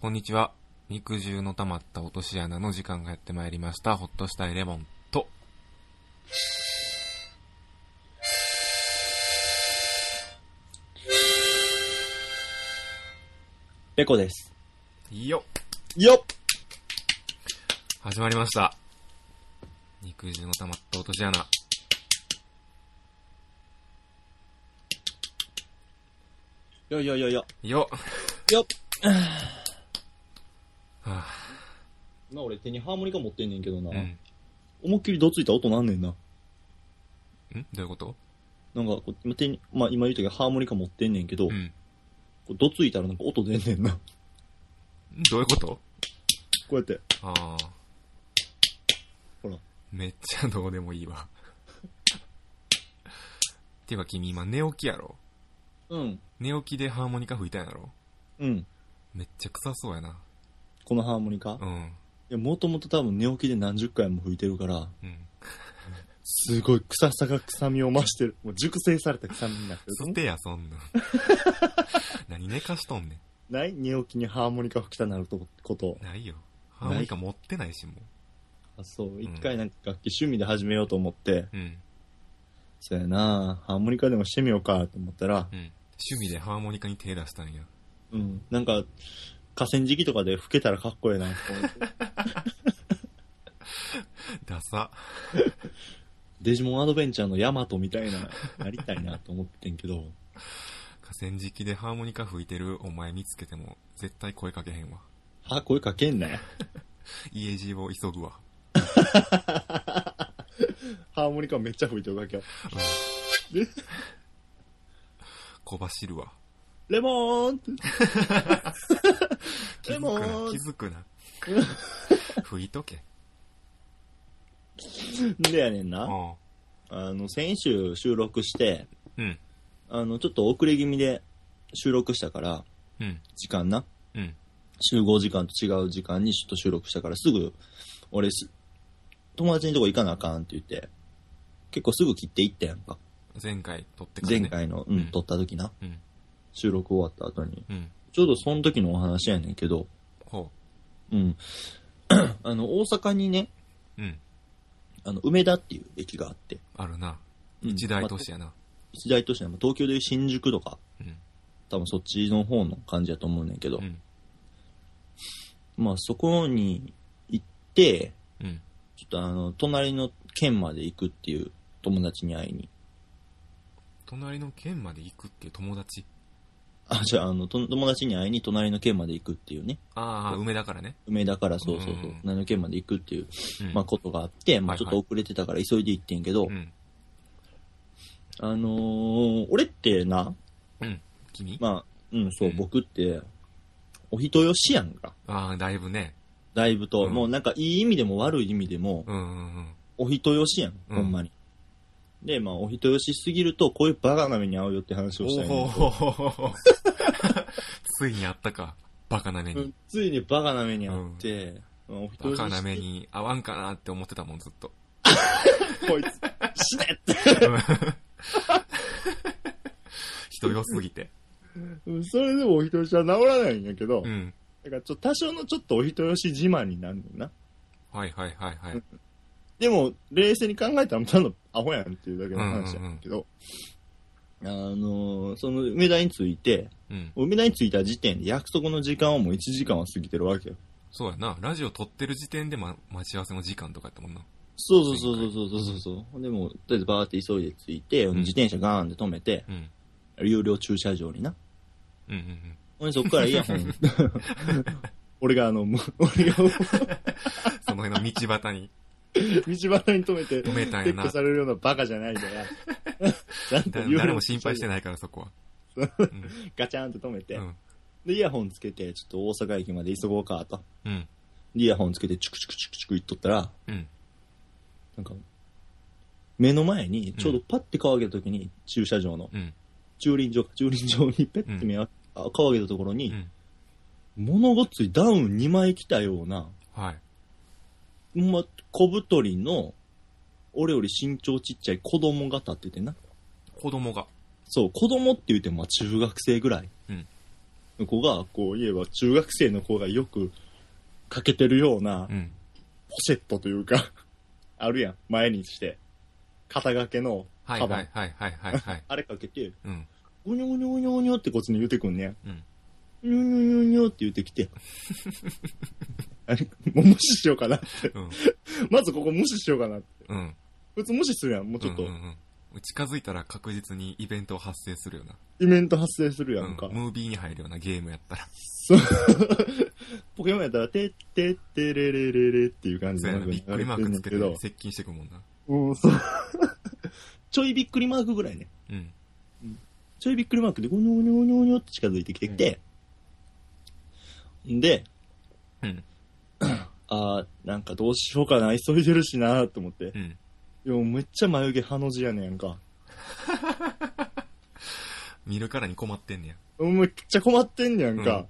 こんにちは。肉汁の溜まった落とし穴の時間がやってまいりました。ほっとしたいレモンと、ペコです。よっよっ始まりました。肉汁の溜まった落とし穴。よよよよ。よっよっはな、俺手にハーモニカ持ってんねんけどな。ぁ、うん。思いっきりどついた音なんねんな。ん？どういうこと？なんかこう、今手に、まあ今言ったけどハーモニカ持ってんねんけど、こうん。うどついたらなんか音出んねんな。こどういうこと？うやって。ああ。ほら。めっちゃどうでもいいわ。ていうか君今寝起きやろうん。寝起きでハーモニカ吹いたんやろ？うん。めっちゃ臭そうやな。このハーモニカ、いうん。や、もともと多分寝起きで何十回も吹いてるから、うん。すごい臭さが臭みを増してる。もう熟成された臭みになってる。捨てや、そんなん。何寝かしとんねない？寝起きにハーモニカ吹きたなるとこと。ん。ないよ。ハーモニカ持ってないし、もあ、そう。一回なんか楽器趣味で始めようと思って、う。うん。そうやなハーモニカでもしてみようかと思ったら、うん。趣味でハーモニカに手出したんや。うん。なんか、河川敷とかで吹けたらかっこええな。ダサ。デジモンアドベンチャーのヤマトみたいな、なりたいなと思ってんけど、河川敷でハーモニカ吹いてるお前見つけても絶対声かけへんわ。は、声かけんなよ。家路を急ぐわ。ハーモニカめっちゃ吹いてるわけよ。で小走るわ。レモーンレモ、ー ン気づくな。吹 いとけ。でやねんな。ああの、先週収録して、うん。あの、ちょっと遅れ気味で収録したから、うん。時間な。うん。集合時間と違う時間にちょっと収録したから、すぐ、俺す、友達のとこ行かなあかんって言って、結構すぐ切っていったやんか。前回撮ってからね。前。回の、うん、うん撮った時な。うん。収録終わった後に。うん。ちょうどその時のお話やねんけど、ほうん。あの、大阪にね、う。うん。あの、梅田っていう駅があって。あるな。うん一大都市やな。一大都市なの。東京でいう新宿とか、うん。多分そっちの方の感じやと思うねんけど、うん。まあそこに行って、うん。ちょっとあの、隣の県まで行くっていう友達に会いに。隣の県まで行くっていう友達？あ、じゃあ、あの、と友達に会いに隣の県まで行くっていうね。ああ、梅だからね。梅田からそうそうそう、うん隣の県まで行くっていう、うん。まあことがあって、まあちょっと遅れてたから急いで行ってんけど、うん。あのー、俺ってな、うん。君？まあ、うん、そう、うん僕って、お人よしやんか。ああ、だいぶね。だいぶと、うんもうなんかいい意味でも悪い意味でも、うんうんうん。お人よしやんほんまに。で、まあ、お人よしすぎると、こういうバカな目に遭うよって話をしたいねんおお ついにあったか。バカな目にうん。ついにバカな目に遭って、まあお人よしバカな目に合わんかなって思ってたもん、ずっと。こいつ、死ねって。人良すぎて。うんそれでもお人よしは治らないんやけど、うん。だからちょっと多少のちょっとお人よし自慢になるねんな。はいはいはいはい。でも、冷静に考えたらただのアホやんっていうだけの話やけど、あのーその梅田に着いて、うん。梅田に着いた時点で約束の時間はもう1時間は過ぎてるわけよ。そうやな。ラジオ撮ってる時点で、ま、待ち合わせの時間とかやったもんな。そうそうそうそうそうそうそう。ほんでもう、とりあえずバーって急いで着いて、ん自転車ガーンって止めて、うん。有料駐車場にな。うんうんほんでそっからイヤホン、俺があの、もう俺がうん。その辺の道端に 道端に止めて、止めたんやな撤去。されるようなバカじゃないから、なんとだ有料誰も心配してい。ないから、そこは。ガチャンって止めて、うん。で、イヤホンつけて、ちょっと大阪駅まで急ごうかと。うん。でイヤホンつけて、チュクチュクチュクチュク言っとったら、うん。なんか、目の前に、ちょうどパッて顔上げた時に、駐車場の、うん。駐輪場か、駐輪場にペッて目あ、あ顔上げたところに、うん。物ごっついダウン2枚着たような、はい。ま、小太りの俺より身長ちっちゃい子供が立っててな。子供が。そう、子供って言うてもまあ中学生ぐらい。うんの子が、こう言えば中学生の子がよくかけてるようなうん。ポシェットというか、あるやん、前にして。肩掛けのはいカバン。はいはいはいはいはい。あれかけて、うん。ゴニョゴニョゴニョゴニョってこっちに言うてくんねん。うん。ニョニョニョニョって言ってきて。あれ、もう無視しようかなって。うん。まずここ無視しようかなって。うん。普通無視するやん、もうちょっとうん。うんうん近づいたら確実にイベント発生するよな。イベント発生するやんか。うんムービーに入るようなゲームやったら。そう。ポケモンやったら、てってってれれれれっていう感じでびっくりマークつけてど。接近してくもんな。うん、そう。ちょいびっくりマークぐらいね。うん。ちょいびっくりマークでゴニョゴニョゴニョゴニョって近づいてきてきて、んで、うん。あー、なんかどうしようかな、急いでるしなと思って。うん。いや、もうめっちゃ眉毛ハの字やねんか。見るからに困ってんねめっちゃ困ってんねやんか。うん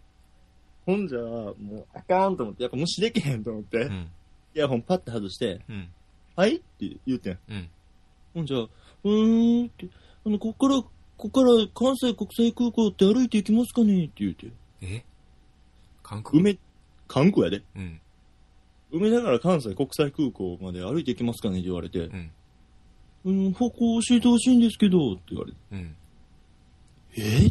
ほんじゃ、もう、あかんと思って、やっぱ無視できへんと思って、や。うん。イヤホンパッて外して、うん。はいって言うてん。うん。ほんじゃ、うーんって、あの、ここから、ここから関西国際空港って歩いていきますかねって言うて。え？韓国梅、関空やで。うん。梅だから関西国際空港まで歩いていきますかねって言われてう、ん。うん、方向教えてほしいんですけど、って言われて。うん。え？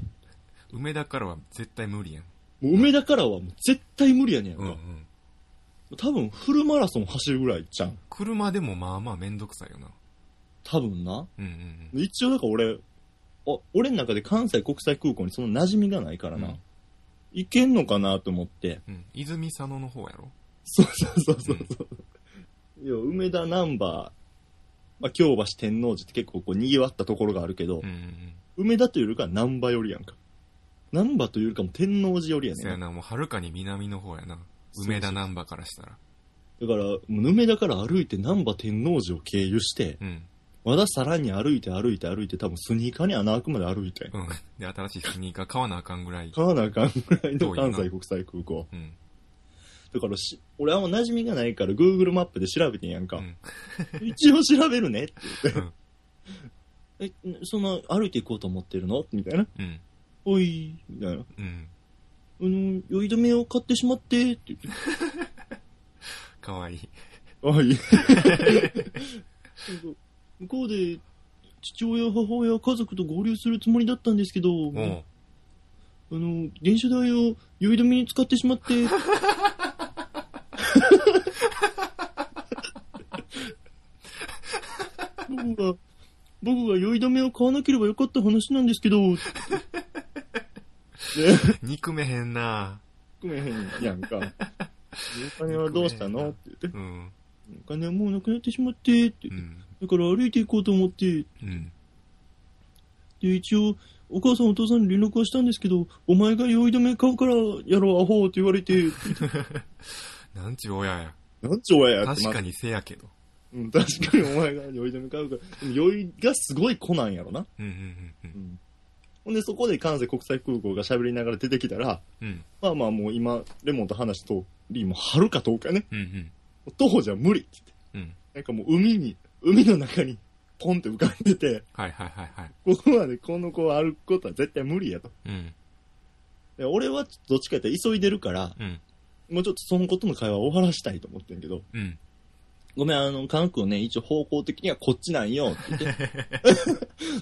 梅田からは絶対無理やん。もう梅田からはもう絶対無理やねんか。うんうん。多分フルマラソン走るぐらいじゃん。車でもまあまあめんどくさいよな。多分な。うんうん一応だから俺、あ、俺の中で関西国際空港にその馴染みがないからうん。な。うん行けんのかなと思って。うん。泉佐野の方やろ？そうそうそうそうそう。いや、梅田ナンバー、まあ、京橋天王寺って結構こう賑わったところがあるけど、うんうんうん。梅田というよりかは難波よりやんか。難波というよりかも天王寺よりやねん。そやな、もうはるかに南の方やな。梅田難波からしたら。だから、もう梅田から歩いて難波天王寺を経由して、うん。まださらに歩いて歩いて歩いて、多分スニーカーに穴開くまで歩いて。うん。で、新しいスニーカー買わなあかんぐらい。買わなあかんぐらいの関西国際空港。うん。だからし、俺はもう馴染みがないから Google マップで調べてんやんか。うん。一応調べるねって言って。うん え、そんな歩いていこうと思ってるの？みたいな。うん。おい、みたいな。うん。あの、酔い止めを買ってしまって、って言って。かわいい。おい。向こうで、父親、母親、家族と合流するつもりだったんですけど、おう。あの、電車代を酔い止めに使ってしまって。僕が、僕が酔い止めを買わなければよかった話なんですけど、ね、憎めへんな含めへんやんか。お金はどうしたの？って言って。うん。お金はもうなくなってしまって、って言って。うん。だから歩いていこうと思って、うん。で、一応、お母さんお父さんに連絡はしたんですけど、お前が酔い止め買うからやろう、アホって言われて、なんちゅう親や。なんちゅう親や確かにせやけど。うん、確かにお前が酔い止め買うから、酔いがすごい来なんやろな。うんうんうん。ほんで、そこで関西国際空港が喋りながら出てきたら、うん。うん。まあまあもう今、レモンと話す通り、もうはるか遠くやね。うんうん。徒歩じゃ無理って言って。うん。なんかもう海に、海の中に、ポンって浮かんでて、はいはいはいはい。ここまでこの子を歩くことは絶対無理やと。うん。で俺はどっちかって急いでるから、うん。もうちょっとそのことの会話を終わらしたいと思ってんけど、うん。ごめん、あの、関空ね、一応方向的にはこっちなんよ、って言って。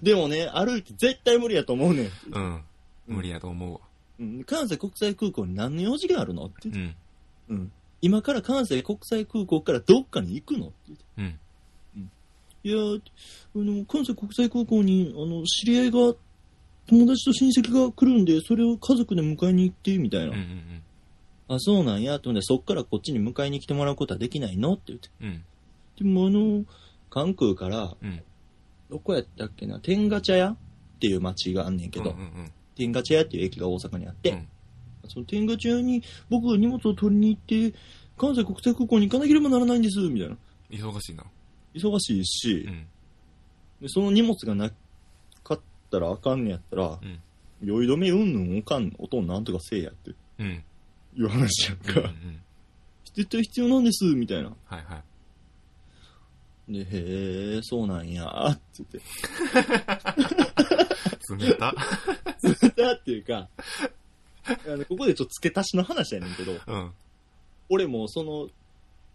でもね、歩いて絶対無理やと思うねん。うん。無理やと思うわ。うん、関西国際空港に何の用事があるのって言って、うん。うん。今から関西国際空港からどっかに行くのって言って。うん。いやー、あの、関西国際空港に、あの、知り合いが、友達と親戚が来るんで、それを家族で迎えに行って、みたいな。うんうんあ、そうなんや、とんで、そっからこっちに迎えに来てもらうことはできないの？って言って。うん。でもあの、関空から、うん。どこやったっけな、天下茶屋？っていう町があんねんけど、うんうん天下茶屋？っていう駅が大阪にあって、うんその天下茶屋に僕が荷物を取りに行って、関西国際空港に行かなければならないんです、みたいな。忙しいな。忙しいし、うん。でその荷物がなかったらあかんねやったら、うん。酔い止めうんぬんおかん、おとんなんとかせえやってうん。いう話やんうんうんうか。ん。絶対必要なんです、みたいな。はいはい。で、へえ、そうなんや、って言って。冷た。だっていうか、あの、ここでちょっと付け足しの話やねんけど、うん。俺もその、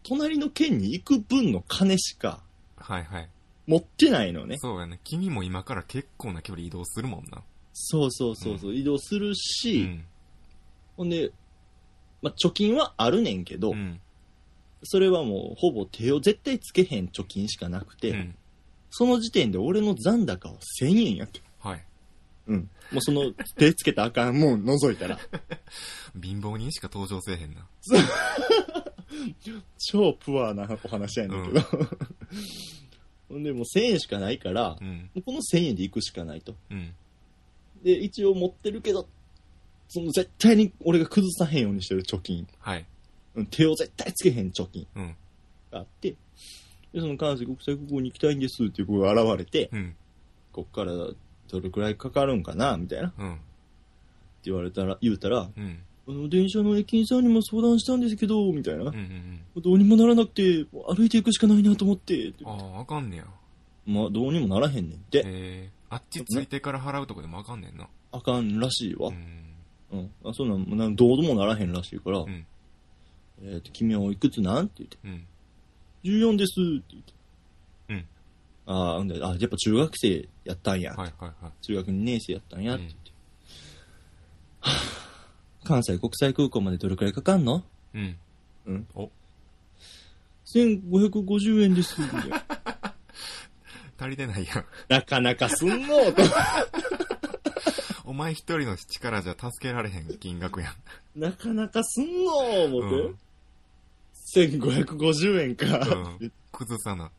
隣の県に行く分の金しかはいはい。持ってないのね。そうやね。君も今から結構な距離移動するもんな。そうそうそうそう、移動するうし、ん。ほんで、まあ、貯金はあるねんけど、うん。それはもうほぼ手を絶対つけへん貯金しかなくて、うん。その時点で俺の残高は1000円やって。はい。うん。もうその手つけたらあかんもん除いたら。貧乏人しか登場せえへんな。超プアなお話やねんけど。ほんでもう1000円しかないから、うん。この1000円で行くしかないと。うん。で、一応持ってるけど、その絶対に俺が崩さへんようにしてる貯金。はい。うん手を絶対つけへん貯金うん。があって、で、その関西国際空港に行きたいんですっていう子が現れて、うん。こっからどれくらいかかるんかなみたいな。ってうん。言われたら、言うたら、うん。あの、電車の駅員さんにも相談したんですけど、みたいな。うん。うん。どうにもならなくて、もう歩いていくしかないなと思って。ってああ、あかんねや。まあ、どうにもならへんねんって。ええあっちついてから払うとかでもあかんねんな。あかんらしいわう。ん。うん。あそんなんなん、どうもならへんらしいから、うん。えっ、と、君はおいくつなん？って言って、うん。14ですって言って。うん。ああ、ほんで、あ、やっぱ中学生やったんや。はいはいはい。中学2年生やったんやって言って。はぁ 関西国際空港までどれくらいかかんの？うん。うん。お、1550円です。足りてないやん。なかなかすんのと。お前一人の力じゃ助けられへん金額やん。なかなかすんの思うんって。1550円か。うん。崩さな。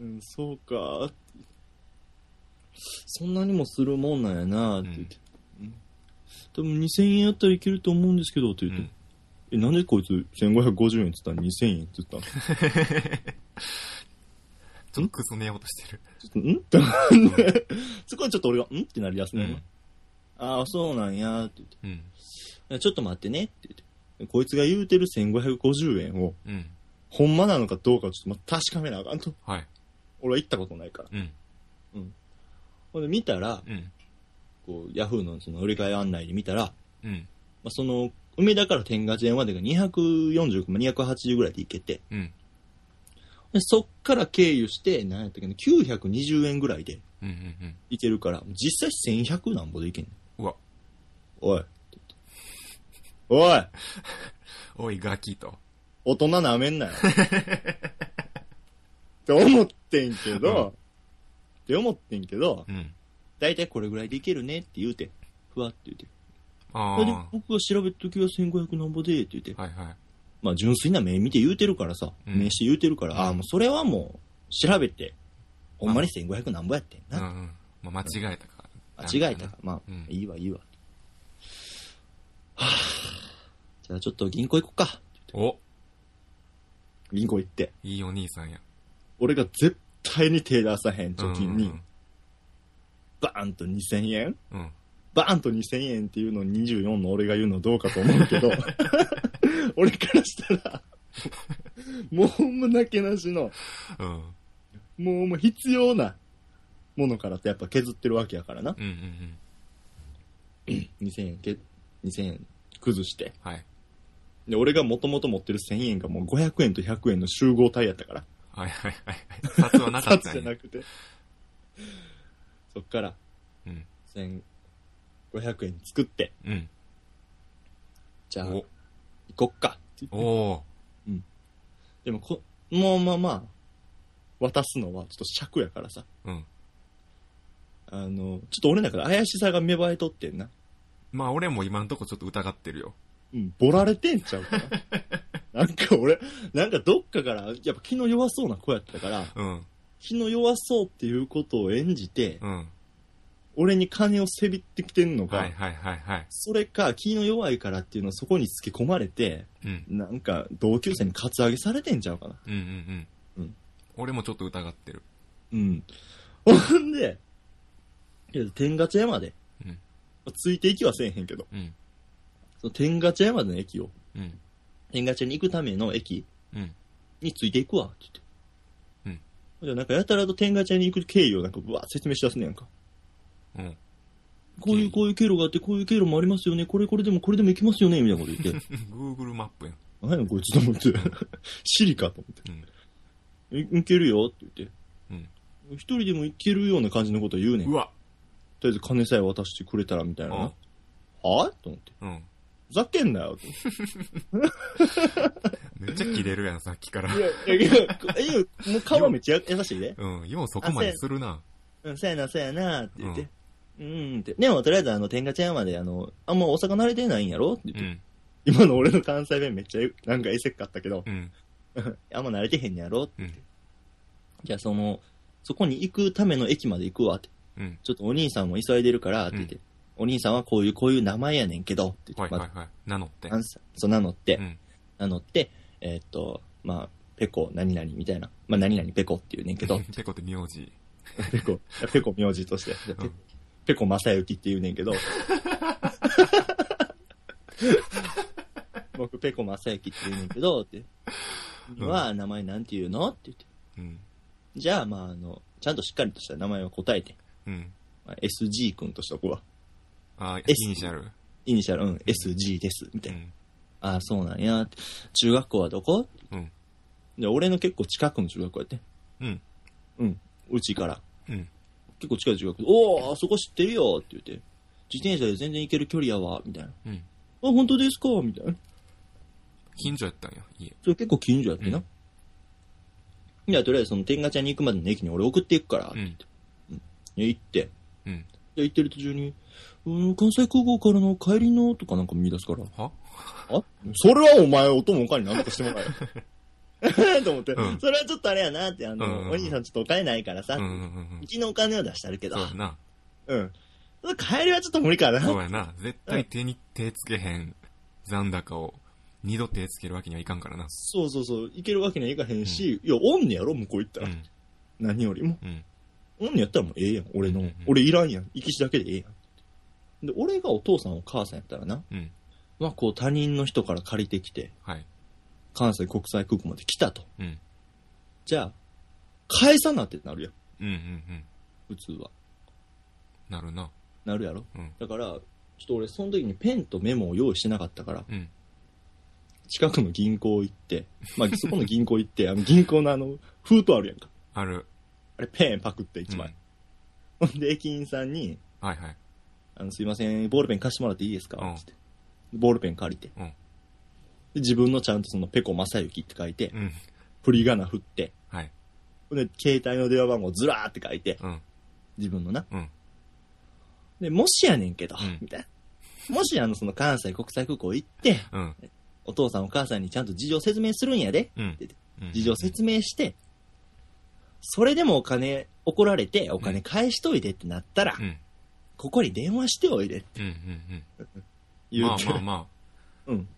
うん、そうか。そんなにもするもんなんやなって言って。うん多分2000円やったらいけると思うんですけど、って言って。うんえ、なんでこいつ1550円って言った？ら2000円って言ったの？ちょっとくすねようとしてる。ちょっと、ん そこはちょっと俺が、ん？ってなりやすね、うんああ、そうなんや、って言ってうん。いや。ちょっと待ってね、って言って。こいつが言うてる1550円を、うん。ほんまなのかどうかちょっとま確かめなあかんと。はい。俺は行ったことないから。うん。ほんで見たら、うん。こう、ヤフーのその売り買い案内で見たら、うん。まあ、その、梅田から天下寺までが240か、まあ、280ぐらいで行けて、うん。でそっから経由して、何やったっけな、920円ぐらいでうん。うん。うん。行けるから、実際1100なんぼで行けんねん。うわ。おい。おい おい、ガキと。大人なめんなよ。って思ってんけど、うんって思ってんけど、うん。だいたいこれぐらいでいけるねって言うて、ふわって言うて。あで僕が調べた時は1500なんぼでって言って、あ。はいはい。まあ純粋な目見て言うてるからさ、うん目して言うてるから、ああ、もうそれはもう調べて、ほんまに1500なんぼやってんな。うんうん。まあ、間違えたか。間違えたから、まあ、うんいいわいいわ。はぁ、じゃあちょっと銀行行こっか。お銀行行って。いいお兄さんや。俺が絶対に手出さへん貯金にうん、バーンと2000円？うん。うん。バーンと2000円っていうのを24の俺が言うのどうかと思うけど、俺からしたら、もうほんまなけなしの、うん。もうもう必要なものからってやっぱ削ってるわけやからな。うんうんうん。2000円け、2000円崩して。はい。で、俺がもともと持ってる1000円がもう500円と100円の集合体やったから。はいはいはいはい。札はなかったんや 札じゃな。くて。そっからうん。1500円作って、うん。じゃあ、お行こっかって言って。おー。でもこ、もうまあまあ、渡すのはちょっと尺やからさ。うん。あの、ちょっと俺の中で怪しさが芽生えとってんな。まあ俺も今んとこちょっと疑ってるよ。うん、ボられてんちゃうかな。なんか俺、なんかどっかから、やっぱ気の弱そうな子やったから、うん。気の弱そうっていうことを演じて、うん。俺に金をせびってきてんのか、はいはいはいはい。それか気の弱いからっていうのをそこにつけ込まれて、うん。なんか同級生にカツアゲされてんちゃうかな。うんうんうん。うん俺もちょっと疑ってる。うん。ほんで、いや天ガチャ山で、うんついていきはせえへんけど、うん。その天ガチャ山での駅を、うん。天ガチャに行くための駅うん。についていくわ、って言って。うんじゃあなんかやたらと天ガチャに行く経緯をなんかぶわー説明しだすねやんか。うん。こういう、こういう経路があって、こういう経路もありますよね。これ、これでも、これでも行きますよね。みたいなこと言って。Google マップやん。何やこいつと思って。シリかと思って。い行けるよって言って。うん。一人でも行けるような感じのこと言うねん。とうわりあえず金さえ渡してくれたらみたいなはと思って。うん。ふざけんなよ。と めっちゃキレるやん、さっきから。いや、いや、もう顔はめっちゃ優しいで。うん。ようそこまでするな。うん、そうやな、そうやな、って言って。うん、って。でも、とりあえず、あの、天下茶屋まで、あの、あんま大阪慣れてないんやろって言って。うん。今の俺の関西弁めっちゃ、なんかえせっかったけど、うん。あんま慣れてへんやろって。うん。じゃあ、その、そこに行くための駅まで行くわって。うん。ちょっとお兄さんも急いでるから、って言って。お兄さんはこういう、こういう名前やねんけど、って言って。まはいはいはい。名乗ってそう名乗って、うん。名乗って、えーっと、まあ、ペコ何々みたいな。まあ、何々ペコって言うねんけど、ペコって名字。ペコ、ペコ名字として、ペうんペコ正幸って言うねんけど、僕ペコ正幸って言うねんけど、って。うんは、名前なんて言うのって言って。うん。じゃあ、まあ、あの、ちゃんとしっかりとした名前を答えて、うん。まあ、SG 君としとくわ。あ、イ S ニシャル。イニシャル、うん、SG です、みたいな。うん。ああ、そうなんや。中学校はどこ？うん。で、俺の結構近くの中学校やって。うん。うん。うちから。うん。結構近い中学校。おお、あそこ知ってるよって言って。自転車で全然行ける距離やわ、みたいな。うん。あ、本当ですか？みたいな。近所やったんや、家。それ結構近所やってな。いや、とりあえずその天下茶に行くまでの駅に俺送っていくから、うん。いや行って。うん。で、行ってる途中に、うん、関西空港からの帰りのとかなんか見出すから。は？あ？それはお前、お供おかになんとかしてもらえよ。と思って、うんそれはちょっとあれやなって、あの、うんうんうんお兄さんちょっとお金ないからさ、うんうんうんうんう。ちのお金を出してあるけど、そうやな。うん。帰りはちょっと無理かな。そうやな。絶対手に手つけへん残高を二度手つけるわけにはいかんからな。そうそうそう、行けるわけにはいかへんし、いや、おんねやろ、向こう行ったら。うん。何よりも。うん。おんねやったらもうええやん、俺の。うんうん俺いらんやん。行きしだけでええやん。で、俺がお父さんお母さんやったらな、うん。まあこう他人の人から借りてきて、はい。関西国際空港まで来たと。うん。じゃあ、返さなってなるやん、うんうんうん。普通は。なるな。なるやろ？うん。だから、ちょっと俺その時にペンとメモを用意してなかったから、うん。近くの銀行行って、まあそこの銀行行って、あの銀行のあの、封筒あるやんか。ある。あれペンパクって一枚。ほんで、駅員さんに、はいはい。あの、すいません、ボールペン貸してもらっていいですか？うんつって。ボールペン借りて。うん。で自分のちゃんとそのペコ正幸って書いて、うん。振り仮名振って、はい。で、携帯の電話番号ずらーって書いて、うん。自分のな。うん。で、もしやねんけど、うんみたいな。もしあの、その関西国際空港行って、うん。お父さんお母さんにちゃんと事情説明するんやで。うんって。事情説明して、それでもお金怒られて、お金返しといてってなったら、うん。ここに電話しておいでってうん。うん。言うて、まあまあまあ、うん。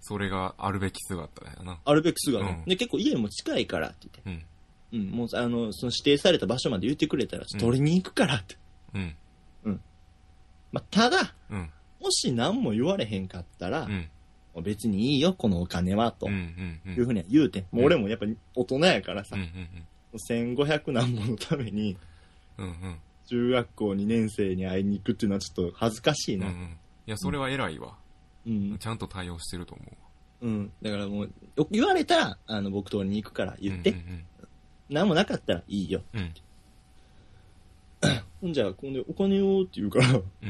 それがあるべき姿だよな。あるべき姿、うんで、結構家も近いからって言って。うん。うん、もう、あの、その指定された場所まで言ってくれたら、取りに行くからって。うん。まあ、ただ、うん。もし何も言われへんかったら、うん。別にいいよ、このお金は、とうん。うん。うん。いうふうには言うて。もう俺もやっぱ大人やからさうん。う、ん。1500何本のために、うん。うん。中学校2年生に会いに行くっていうのはちょっと恥ずかしいうん。うな。ん。いや、それは偉いわ。うん。ちゃんと対応してると思う。うん。だからもう、よ言われたら、あの、僕通りに行くから言って。うん何もなかったらいいよ。うんうん。ほんじゃあ、今度お金をって言うから、わう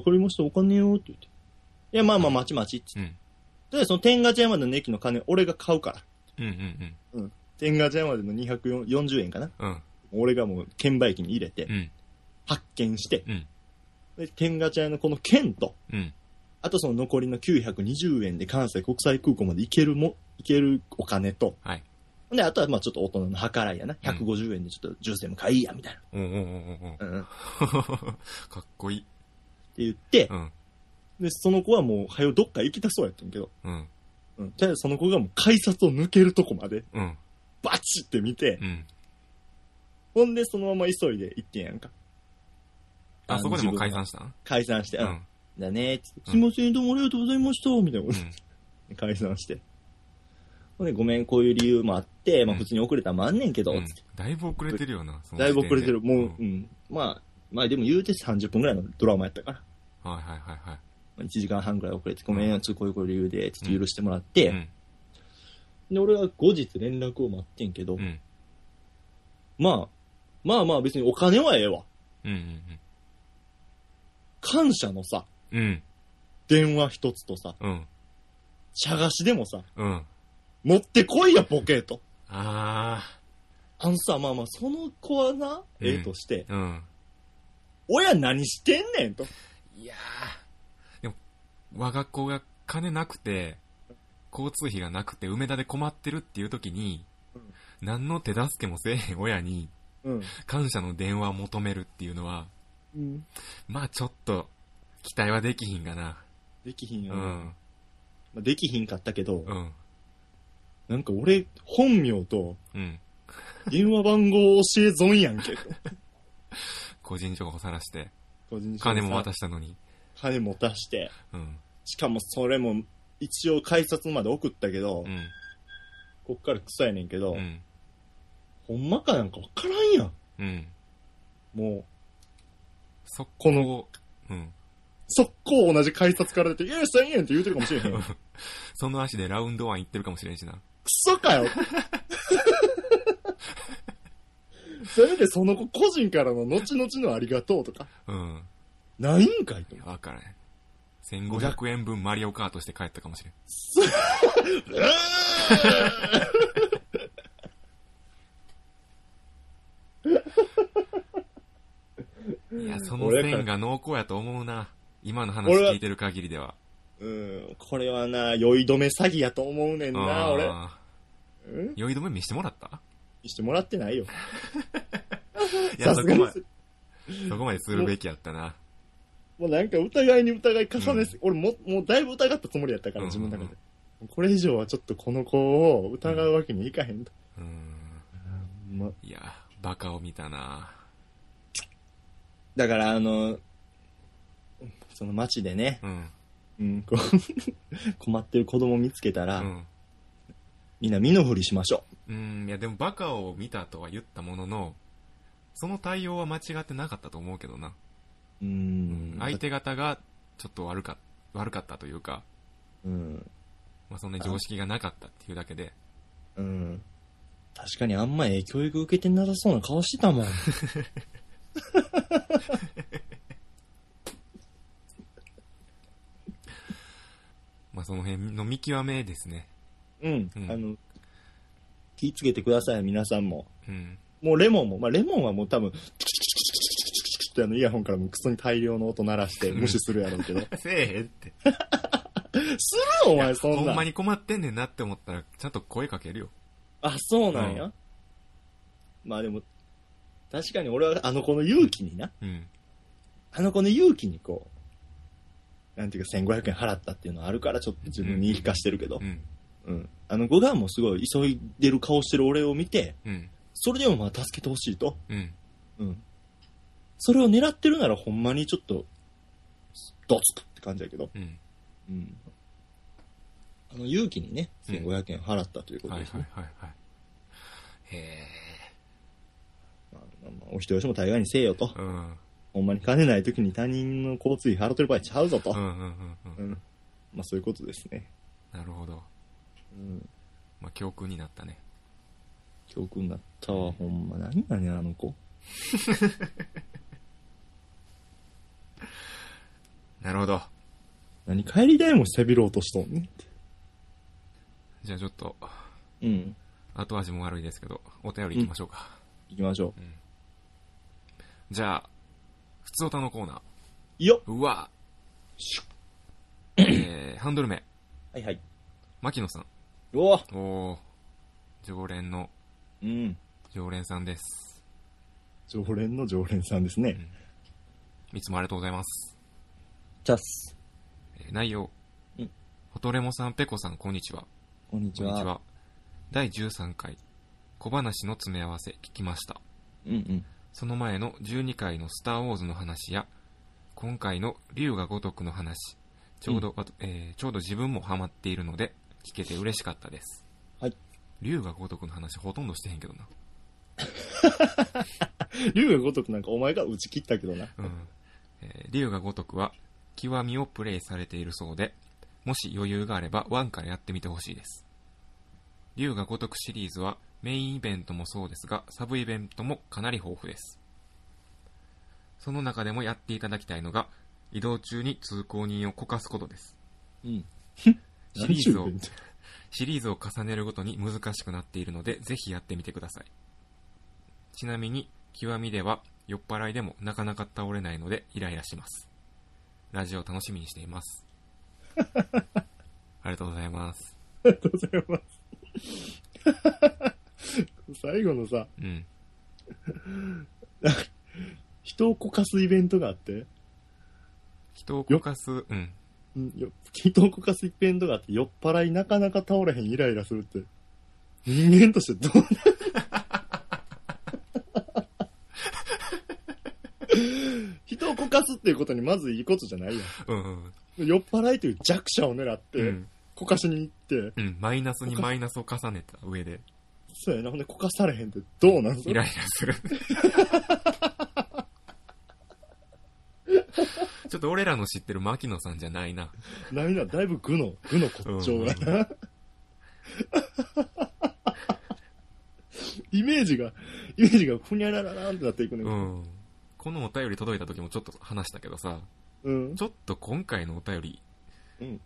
ん。かりました、お金をって言って。いや、まあまあ、待ち待ちって。うん。で、その天下茶屋までの駅の金、俺が買うから。うん。うん。うん。天下茶屋までの240円かな。うん。俺がもう券売機に入れてう、ん。発券して、うん。で天下茶屋のこの券と、うん。あとその残りの920円で関西国際空港まで行けるも、行けるお金と、はい。で、あとはまあちょっと大人の計らいやな。150円でちょっとジュースでも買いや、みたいおうんうんうんうんな。うん。っ てかっこいい。言ってう、ん。で、その子はもう、はよどっか行きたそうやったんやけど、うん。うん。ただその子がもう改札を抜けるとこまで、うん。バチって見て、うん。ほんでそのまま急いで行ってんやんか。あ、そこでもう解散したん？解散して、うん。うん。だねつって、うんすいません、どうもありがとうございました、みたいなことうんで 解散して。ほんで、ごめん、こういう理由もあって、まあうん普通に遅れたらもあんねんけど、うんつってだいぶ遅れてるよな、そのだいぶ遅れてる。時点でもう、うん。まあ、まあでも言うて30分ぐらいのドラマやったから。うんはいはいはいはい。まあ1時間半ぐらい遅れて、ごめん、ちょっとこういうこういう理由で、ちょっと許してもらって、うん。で、俺は後日連絡を待ってんけど、うん。まあ、まあまあ別にお金はええわ。うんうん感謝のさ、うん。うん。電話一つとさ、うん。茶菓子でもさ、うん。持ってこいや、ボケと。ああのさ、まあまあ、その子はな、うんええとして、ー。うん。親何してんねんと。いやー。でも、我が子が金なくて、交通費がなくて梅田で困ってるっていう時に、何の手助けもせえへん親にうん。感謝の電話を求めるっていうのは、うん。まあちょっと、期待はできひんがな。できひんよ、うん。まあ、できひんかったけど、うん。なんか俺、本名とうん。電話番号教え損やんけと。個人情報さらして、個人情報さ金も渡したのに。金も出して、うん。しかもそれも一応改札まで送ったけど、うん。こっからクソやねんけど、うん。ほんまかなんかわからんやん。うん。もう、そこの、うん。速攻同じ改札から出て、いや、1000円って言うてるかもしれへん。ク その足でラウンドワン行ってるかもしれんしな。ソかよせめてその子個人からの後々のありがとうとか、うん。ないんかいとわからん。1500円分マリオカートして帰ったかもしれん。いや、その線が濃厚やと思うな。今の話聞いてる限りでは。うん、これはな、酔い止め詐欺やと思うねんな、俺。あうん？ー酔い止め見してもらった？してもらってないよ。いや、そこまで、そこまでするべきやったな。もうなんか疑いに疑い重ねす、俺も、もうだいぶ疑ったつもりやったから、自分の中で。これ以上はちょっとこの子を疑うわけにいかへんと。うん。ま、いや、バカを見たな。だからあの、その街でね、うん。うん、こう 困ってる子供見つけたら、うん。みんな身の振りしましょうん、いやでもバカを見たとは言ったものの、その対応は間違ってなかったと思うけどな。う。うん。相手方がちょっと悪か悪かったというか、うん。まあ、そんな常識がなかったっていうだけで、うん。確かにあんまええ教育受けてなさそうな顔してたもん。まあ、その辺の見極めですね。うん。うんあの、気ぃつけてください、皆さんも。うん。もうレモンも、まあレモンはもう多分、チクチクチクチクチクチクチクってあのイヤホンからもクソに大量の音鳴らして無視するやろうけど。せえへんって。するお前そんなん。ほんまに困ってんねんなって思ったら、ちゃんと声かけるよ。あ、そうなんや。うまあでも、確かに俺はあの子の勇気にな。うん。あの子の勇気にこう、なんていうか1500円払ったっていうのはあるからちょっと自分に言い聞かしてるけどう、ん。うん。あの子がもうすごい急いでる顔してる俺を見て、うん。それでもまあ助けてほしいと。うん。うん。それを狙ってるならほんまにちょっと、ドツクって感じだけど、うん。うん。あの勇気にね、うん1500円払ったということはいですね。はいはいはい。へえ。お人よしも大概にせえよと。うん。ほんまに金ない時に他人の交通費払ってる場合ちゃうぞと。うんうんうんうん。うん。まあそういうことですね。なるほど。うん。まあ、教訓になったね。教訓になったわ、ほんま。何やねん、あの子。なるほど。何帰り代もせびろうとしとんねんって。じゃあちょっと、うん。後味も悪いですけど、お便り行きましょうか。行きましょじゃあ、普通歌のコーナー。う。よっうわえー、ハンドル名、はいはい。牧野さん。うわおー、常連のうん。常連さんです。常連の常連さんですね。いつもありがとうございます。チャス。えー内容うん。ホトレモさん、ペコさん、こんにちは。こんにちは。こんにちは。第13回、小話の詰め合わせ聞きました。うんうん。その前の12回のスターウォーズの話や、今回の竜が如くの話、ちょうど、あとえーちょうど自分もハマっているので、聞けて嬉しかったです。はい。竜が如くの話ほとんどしてへんけどな。竜が如くなんかお前が打ち切ったけどな。うん。えー竜が如くは、極みをプレイされているそうで、もし余裕があれば1からやってみてほしいです。竜が如くシリーズはメインイベントもそうですが、サブイベントもかなり豊富です。その中でもやっていただきたいのが、移動中に通行人をこかすことです。うん。シリーズを シリーズを重ねるごとに難しくなっているので、ぜひやってみてください。ちなみに、極みでは酔っ払いでもなかなか倒れないのでイライラします。ラジオ楽しみにしています。ありがとうございます。ありがとうございます。最後のさ、うん。人をこかすイベントがあって、人をこかす、うん。人をこかすイベントがあって、酔っ払いなかなか倒れへんイライラするって、人間としてどうな人をこかすっていうことにまずいいことじゃないやうんうん。ん。酔っ払いという弱者を狙って、うん。こかしに行って、うん。マイナスにマイナスを重ねた上で、そうやな、ほんでこかされへんってどうなんすイライラする。ちょっと俺らの知ってる牧野さんじゃないな。ないな、だいぶ具の、具の骨頂がな。イメージが、イメージがふにゃらららんってなっていくね。うん。このお便り届いた時もちょっと話したけどさ、うん。ちょっと今回のお便り、うん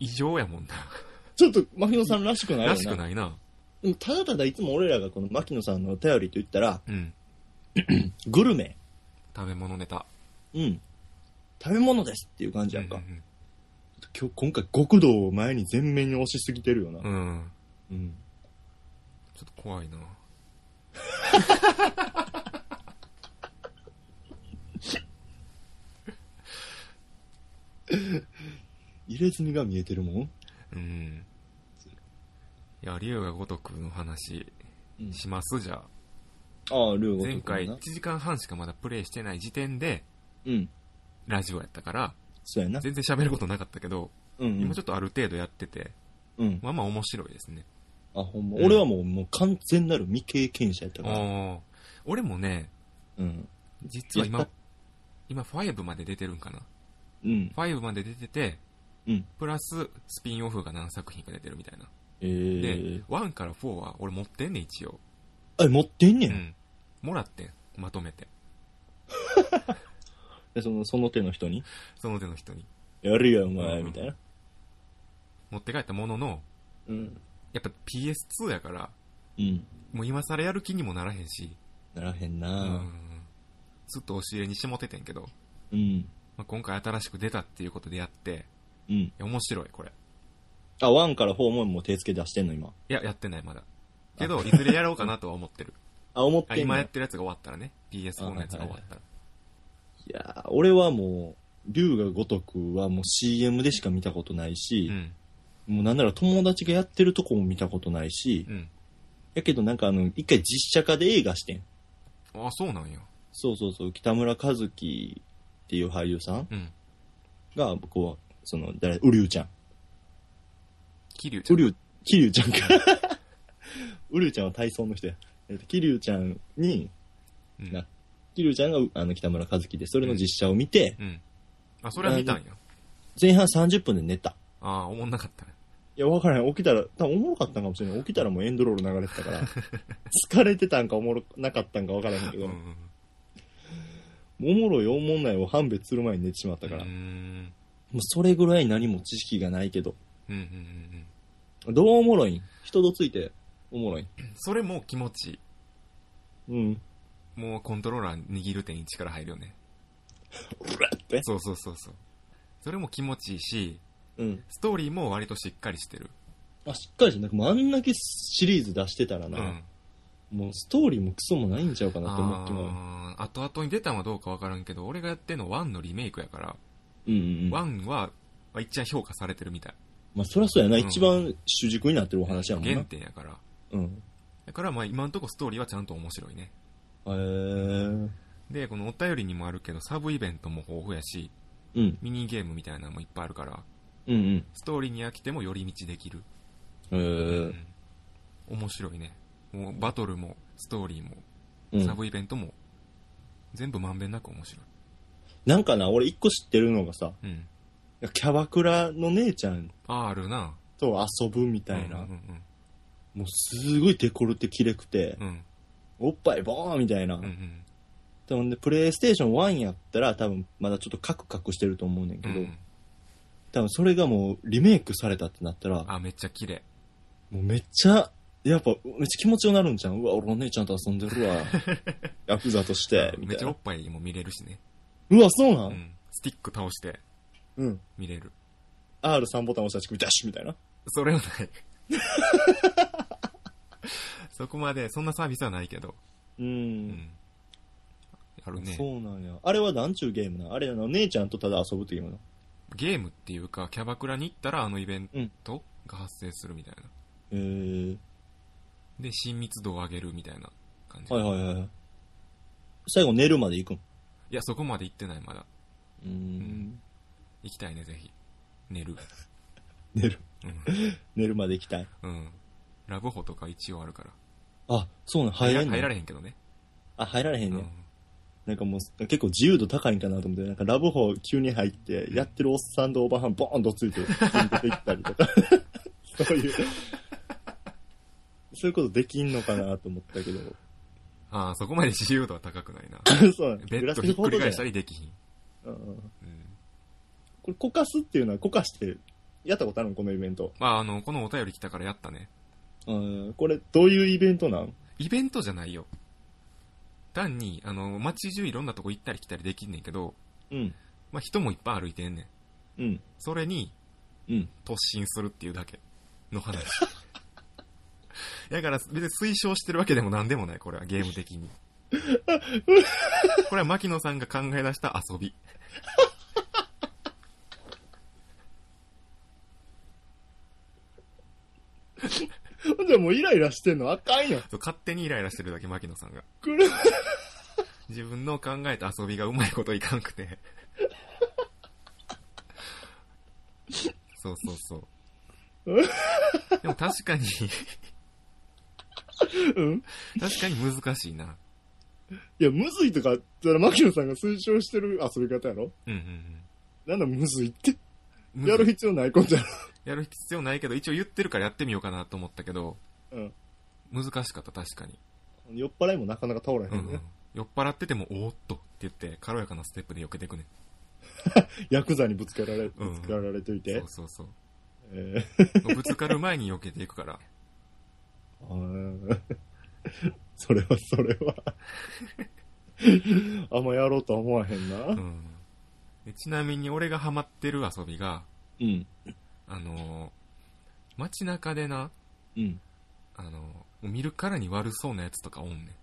異常やもんな。ちょっと、牧野さんらしくないよな。らしくないな。うんただただいつも俺らがこの牧野さんのお便りと言ったら、うん。グルメ。食べ物ネタ。うん。食べ物ですっていう感じやんか。う今日、今回極道を前に全面に押しすぎてるよな。うん。うん。うん。ちょっと怖いな。入れ墨が見えてるもんうん。いや、竜が如くの話うんします？じゃあ。ああ、ルーゴ前回1時間半しかまだプレイしてない時点で、うん。ラジオやったから、そうやな。全然喋ることなかったけど、うん、うん。今ちょっとある程度やってて、うん。まあまあ面白いですね。あ、ほんま。うん俺はもう、もう完全なる未経験者やったから。ああ。俺もね、うん。実は今今5まで出てるんかな？うん。5まで出てて、うん。プラススピンオフが何作品か出てるみたいな。えでー、、1から4は俺持ってんねん一応。あ、持ってんね。うんん。もらってん。まとめて。でその、その手の人に、その手の人に。やるよ、お前、うんみたいな。持って帰ったものの、うん。やっぱ PS2 やから、うん。もう今更やる気にもならへんし、ならへんうな、ん。ずっと押し入れにしもててんけど、うん。まあ、今回新しく出たっていうことでやって、うん。面白い、これ。あ、1から4ももう手付け出してんの、今。いや、やってない、まだ。けど、いずれやろうかなとは思ってる。あ、思ってあんの今やってるやつが終わったらね。PS4 のやつが終わったら。いやー俺はもう、竜が如くはもう CM でしか見たことないしう、ん。もうなんなら友達がやってるとこも見たことないし、うん。やけどなんかあの、一回実写化で映画してん。あ、そうなんや。そうそうそう、北村和樹っていう俳優さんうん。が、こう、その、誰、ウリュウちゃん。桐生ちゃん。ウリュウ、キリュウちゃんか。ウリュウちゃんは体操の人や。えっと、キリュウちゃんに、うん。なキリュウちゃんがあの北村和樹で、それの実写を見て、うん。あ、それは見たんや。前半30分で寝た。ああ、思んなかったね。いや、わからへん。起きたら、多分おもろかったんかもしれない。起きたらもうエンドロール流れてたから、疲れてたんかおもろなかったんかわからへんけど、うんもうん。うおもろいおもんないを判別する前に寝てしまったから、もん。うそれぐらい何も知識がないけど、うんうんうんどうおもろいん？人とついておもろいん？うん。それも気持ちいい。うん。もうコントローラー握る点に力入るよね。うらってそうそうそうそう。それも気持ちいいし、うん。ストーリーも割としっかりしてる。あ、しっかりして、なんかもうあんだけシリーズ出してたらな、うん。もうストーリーもクソもないんちゃうかなって思ってもあー後々に出たのはどうかわからんけど、俺がやってんの1のリメイクやから、うんうんうん。ま1は、まあ一番評価されてるみたい。あそりゃそうやな、うん一番主軸になってるお話やもんな原。点やから。うん。だからまあ今んとこストーリーはちゃんと面白いね。へー。で、このお便りにもあるけど、サブイベントも豊富やし、うん。ミニゲームみたいなのもいっぱいあるから、うんうん。ストーリーに飽きても寄り道できる。へー。面白いね。もうバトルも、ストーリーも、うんサブイベントも、全部まんべんなく面白い。なんかな、俺一個知ってるのがさ、うん。キャバクラの姉ちゃんあるな。と遊ぶみたいな、うんうんもうすごいデコルテきれくて、うん。うん。おっぱいボーンみたいな。うんうん。多分ね、プレイステーション1やったら多分まだちょっとカクカクしてると思うねんけど、うんうん。多分それがもうリメイクされたってなったら、あ、めっちゃ綺麗。もうめっちゃ、やっぱめっちゃ気持ちよなるんじゃん。うわ、俺お姉ちゃんと遊んでるわ。ヤクザとして、みたいなめっちゃおっ。ぱいも見れるしね。うわ、そうなうんん。スティック倒してうん。見れる。R3 ボタン押したら乳首ダッシュみたいな。それはない。そこまで、そんなサービスはないけど。う。うんん。あるね。そうなんや。あれはなんちゅうゲームなあれあの、姉ちゃんとただ遊ぶっていうゲームなゲームっていうか、キャバクラに行ったらあのイベントが発生するみたいな。へー。で、親密度を上げるみたいな感じ。はいはいはい。最後寝るまで行くん？いや、そこまで行ってない、まだ。うーん。行きたいね、ぜひ。寝る。寝る。うん。寝るまで行きたい。うん。ラブホとか一応あるから。あ、そうなん、入らんの？入られへんけどね。あ、入られへんね、うん。なんかもう、結構自由度高いんかなと思って、なんかラブホ急に入って、やってるおっさんとおばはんボーンとついて、続けていったりとか、そういう、そういうことできんのかなと思ったけど、ああ、そこまで自由度は高くないな。そうなんベッドひっくり返したり。りできひん。うんうんうん。これ、こかすっていうのは、こかして、やったことあるのこのイベント。まあ、あの、このお便り来たからやったね。うん、これ、どういうイベントなんイベントじゃないよ。単に、あの、街中いろんなとこ行ったり来たりできんねんけど、うん、まあ、人もいっぱい歩いてんねん。うん、それに、うん。突進するっていうだけの話。だから、別に推奨してるわけでも何でもない、これは、ゲーム的に。これは牧野さんが考え出した遊び。ほんじゃもうイライラしてんの？あかんやん。そう勝手にイライラしてるだけ、牧野さんが。これ、自分の考えた遊びがうまいこといかんくて。そうそうそう。でも確かに、うん？確かに難しいな。いや、むずいとか、それ牧野さんが推奨してる遊び方やろ？うんうんなんだむずいって？うん。やる必要ないことややる必要ないけど、一応言ってるからやってみようかなと思ったけど、ろ。難しかった、確かに。うん。酔っ払いもなかなか倒れへうんん、うねん。。酔っ払ってても、おーっとって言って、軽やかなステップで避けていくね。ヤクザにぶつけられ、うんぶつかられといて。そうそうそう。えぶつかる前に避けていくから。ーうん それは、それは。あんまやろうとは思わへんな。うん。でちなみに俺がハマってる遊びが、うん。あのー街中でな、うん。あの見るからに悪そうなやつとかおんね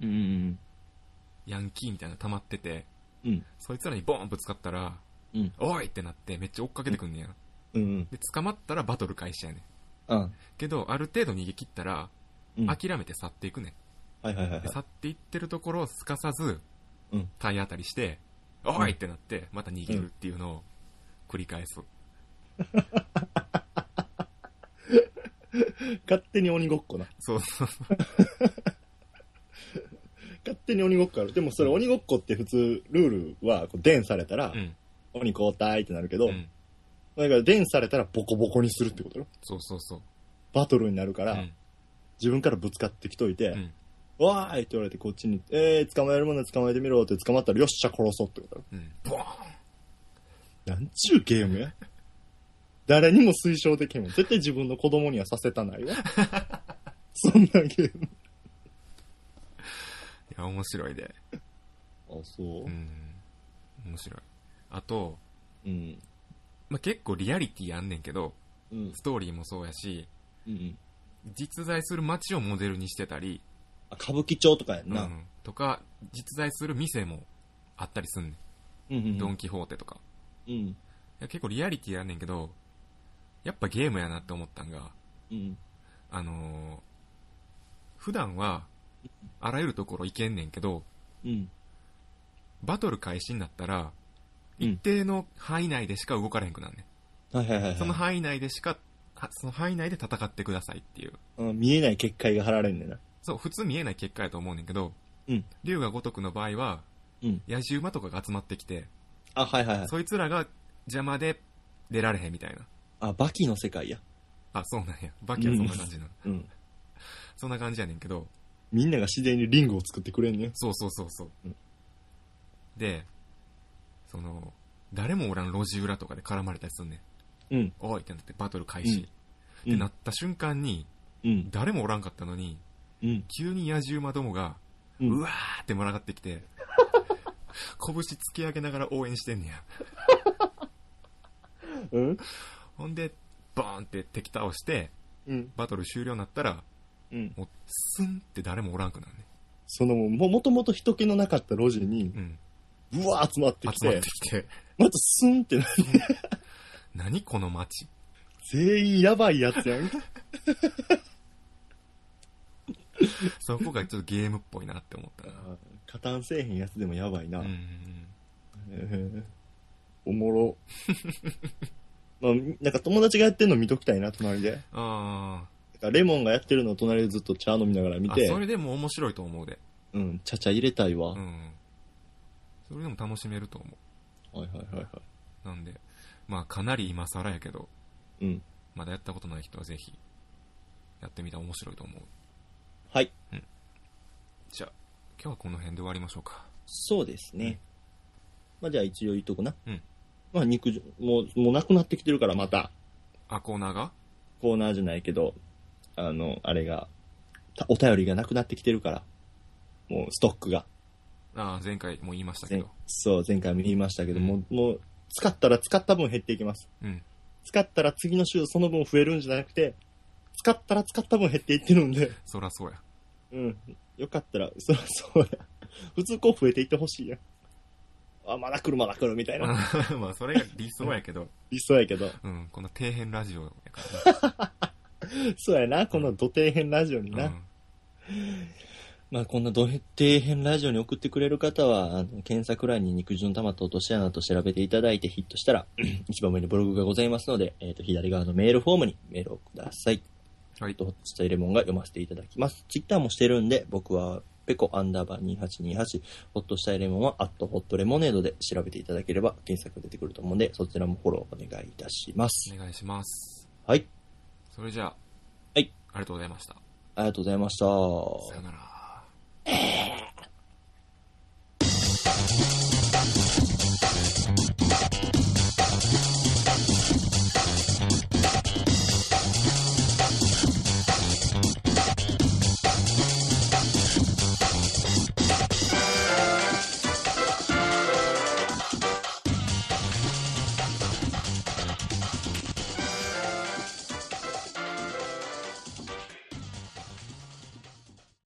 ん。うん。ヤンキーみたいなの溜まってて、うん。そいつらにボーンぶつかったら、うん。おいってなってめっちゃ追っかけてくんねや。うん。で、捕まったらバトル開始やねん。あけど、ある程度逃げ切ったら、うん。諦めて去っていくねん。はいはいはいはい。で去っていってるところをすかさず、うん体当たりして、おいってなって、また逃げるっていうのを繰り返す。勝手に鬼ごっこな。そうそうそう。勝手に鬼ごっこある。でもそれ鬼ごっこって普通、ルールは、こう、伝されたら、うん。鬼交代ってなるけど、うん。だから伝されたらボコボコにするってことよ。そうそうそう。バトルになるから、うん。自分からぶつかってきといて、うん。わーいって言われてこっちに、えー、捕まえるものは捕まえてみろって捕まったらよっしゃ殺そうってことよ。うん。ボーンなんちゅうゲームや誰にも推奨できんもん。絶対自分の子供にはさせたないわ。そんなゲーム。いや、面白いで。あ、そう？う。ん。面白い。あと、うん。まあ、結構リアリティあんねんけど、うん。ストーリーもそうやし、うん。実在する街をモデルにしてたり、あ、歌舞伎町とかやんな。うん、とか、実在する店もあったりすんねん。うん。うん。ドン・キホーテとか。うん。いや結構リアリティあんねんけど、やっぱゲームやなって思ったんが、うん。あのー普段は、あらゆるところ行けんねんけど、うん。バトル開始になったら、うん一定の範囲内でしか動かれへんくなんねん。はいはいはいはい。その範囲内でしかはその範囲内で戦ってくださいっていう。うん、見えない結界が張られんねんな。そう、普通見えない結果やと思うねんけど、うん。竜が如くの場合は、うん。野獣馬とかが集まってきて、あ、はいはいはい。そいつらが邪魔で出られへんみたいな。あ、バキの世界や。あ、そうなんや。バキはそんな感じなの。うん。そんな感じやねんけど、みんなが自然にリングを作ってくれんねん。そうそうそうそう。うんで、その、誰もおらん路地裏とかで絡まれたりすんねん。うん。おいってなってバトル開始。うんってなった瞬間に、うん。誰もおらんかったのに、うん。急に野獣馬どもが、ううんわーって群がってきて、拳突き上げながら応援してんねや。うん。ほんで、バーンって敵倒して、うん。バトル終了になったら、うん。もう、スンって誰もおらんくなるね。その、も、もともと人気のなかった路地に、うん。うわー集まってきて集まって、きて、またスンってな、何この街。全員やばいやつやん。そこがちょっとゲームっぽいなって思ったな。加担せえへんやつでもやばいな。うんうんえーおもろ。まあ、なんか友達がやってるの見ときたいな、隣で。うん。あだからレモンがやってるのを隣でずっと茶飲みながら見て、それでも面白いと思うで。うん、茶々入れたいわ。はいうん。それでも楽しめると思はいはいはい。う。なんで、まあかなり今更やけど、うん。まだやったことない人はぜひ、やってみたら面白いと思う。はい。じゃあ、今日はこの辺で終わりましょうか。そうですね。まあじゃあ一応言っとくな。うん。まあ肉じょ、もう、もうなくなってきてるからまた、あ、コーナーが？コーナーじゃないけど、あの、あれが、たお便りがなくなってきてるから、もうストックが。ああ、前回も言いましたけ前ど。そう、前回も言いましたけど、うんもう、もう、使ったら使った分減っていきます。うん。使ったら次の週その分増えるんじゃなくて、使ったら使った分減っていってるんで、そらそうや。うん。よかったら、そらそうや。普通こう増えていってほしいやん。あ、まだ来るまだ来るみたいな。まあ、それが理想やけど、理想やけど。うん、こんな底辺ラジオやからそうやな、この土底辺ラジオにな。な。まあ、こんな土底辺ラジオに送ってくれる方は、あの検索欄に肉汁の玉と落とし穴と調べていただいてヒットしたら、一番上にブログがございますので、えっ、と、左側のメールフォームにメールをください。うん。はい。と、ホッとしたレモンが読ませていただきます。ツイッターもしてるんで、僕は、ペコアンダーバー2828、ホッとしたレモンは、アットホットレモネードで調べていただければ、検索出てくると思うんで、そちらもフォローお願いいたします。お願いします。はい。それじゃあ、はい。ありがとうございました。ありがとうございました。さよなら。